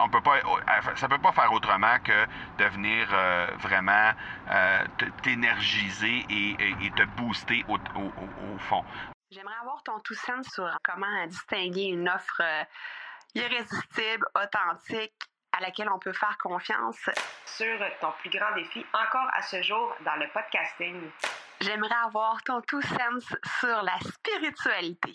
on peut pas, ça peut pas faire autrement que de venir euh, vraiment euh, t'énergiser et, te booster au, au, au fond. J'aimerais avoir ton tout sens sur comment distinguer une offre euh, irrésistible, authentique, à laquelle on peut faire confiance. Sur ton plus grand défi encore à ce jour dans le podcasting. J'aimerais avoir ton tout sens sur la spiritualité.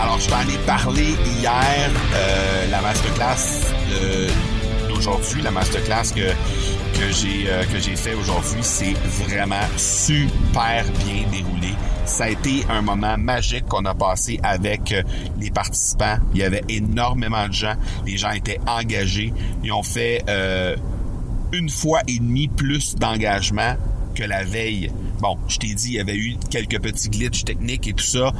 Alors, je t'en ai parlé hier, euh, la masterclass d'aujourd'hui, la masterclass que, que j'ai euh, que j'ai fait aujourd'hui, c'est vraiment super bien déroulé. Ça a été un moment magique qu'on a passé avec euh, les participants. Il y avait énormément de gens. Les gens étaient engagés. Ils ont fait une fois et demie plus d'engagement la veille. Bon, je t'ai dit, il y avait eu quelques petits glitches techniques et tout ça,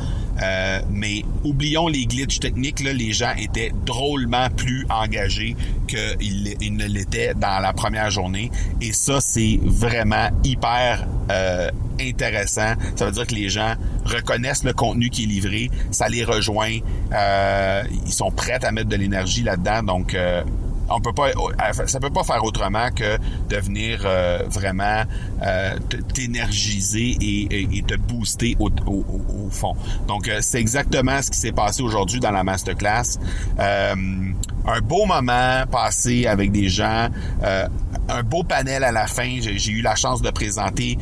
euh, mais oublions les glitches techniques. Les gens étaient drôlement plus engagés qu'ils ils ne l'étaient dans la première journée. Et ça, c'est vraiment hyper euh, intéressant. Ça veut dire que les gens reconnaissent le contenu qui est livré, ça les rejoint, euh, ils sont prêts à mettre de l'énergie là-dedans. Donc, on peut pas, euh, ça peut pas faire autrement que de venir euh, vraiment euh, t'énergiser et, te booster au, fond. Donc, c'est exactement ce qui s'est passé aujourd'hui dans la masterclass. Un beau moment passé avec des gens, un beau panel à la fin. J'ai eu la chance de présenter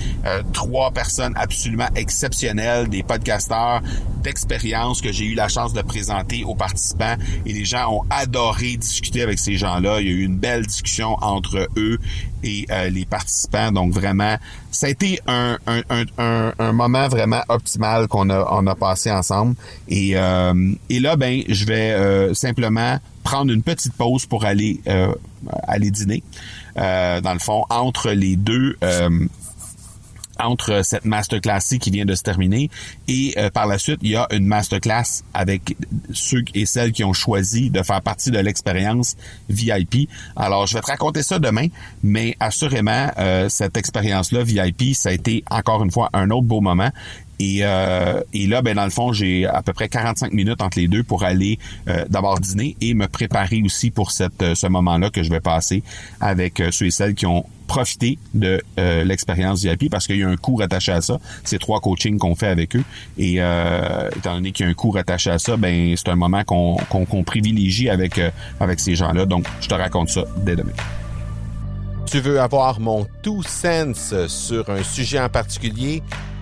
trois personnes absolument exceptionnelles, des podcasteurs d'expérience que j'ai eu la chance de présenter aux participants et les gens ont adoré discuter avec ces gens-là. Il y a eu une belle discussion entre eux et euh, les participants. Donc vraiment, ça a été un, un, un, un moment vraiment optimal qu'on a, on a passé ensemble. Et, euh, et là, ben, je vais euh, simplement prendre une petite pause pour aller aller dîner. dans le fond, entre les deux entre cette masterclass qui vient de se terminer et euh, par la suite, il y a une masterclass avec ceux et celles qui ont choisi de faire partie de l'expérience VIP. Alors, je vais te raconter ça demain, mais assurément, euh, cette expérience-là VIP, ça a été encore une fois un autre beau moment. Et, euh, et là, ben dans le fond, j'ai à peu près 45 minutes entre les deux pour aller d'abord dîner et me préparer aussi pour cette, ce moment-là que je vais passer avec ceux et celles qui ont profiter de euh, l'expérience VIP parce qu'il y a un coût attaché à ça. C'est trois coachings qu'on fait avec eux. Et euh, étant donné qu'il y a un coût attaché à ça, ben c'est un moment qu'on privilégie avec, euh, avec ces gens-là. Donc, je te raconte ça dès demain. Tu veux avoir mon tout sens sur un sujet en particulier?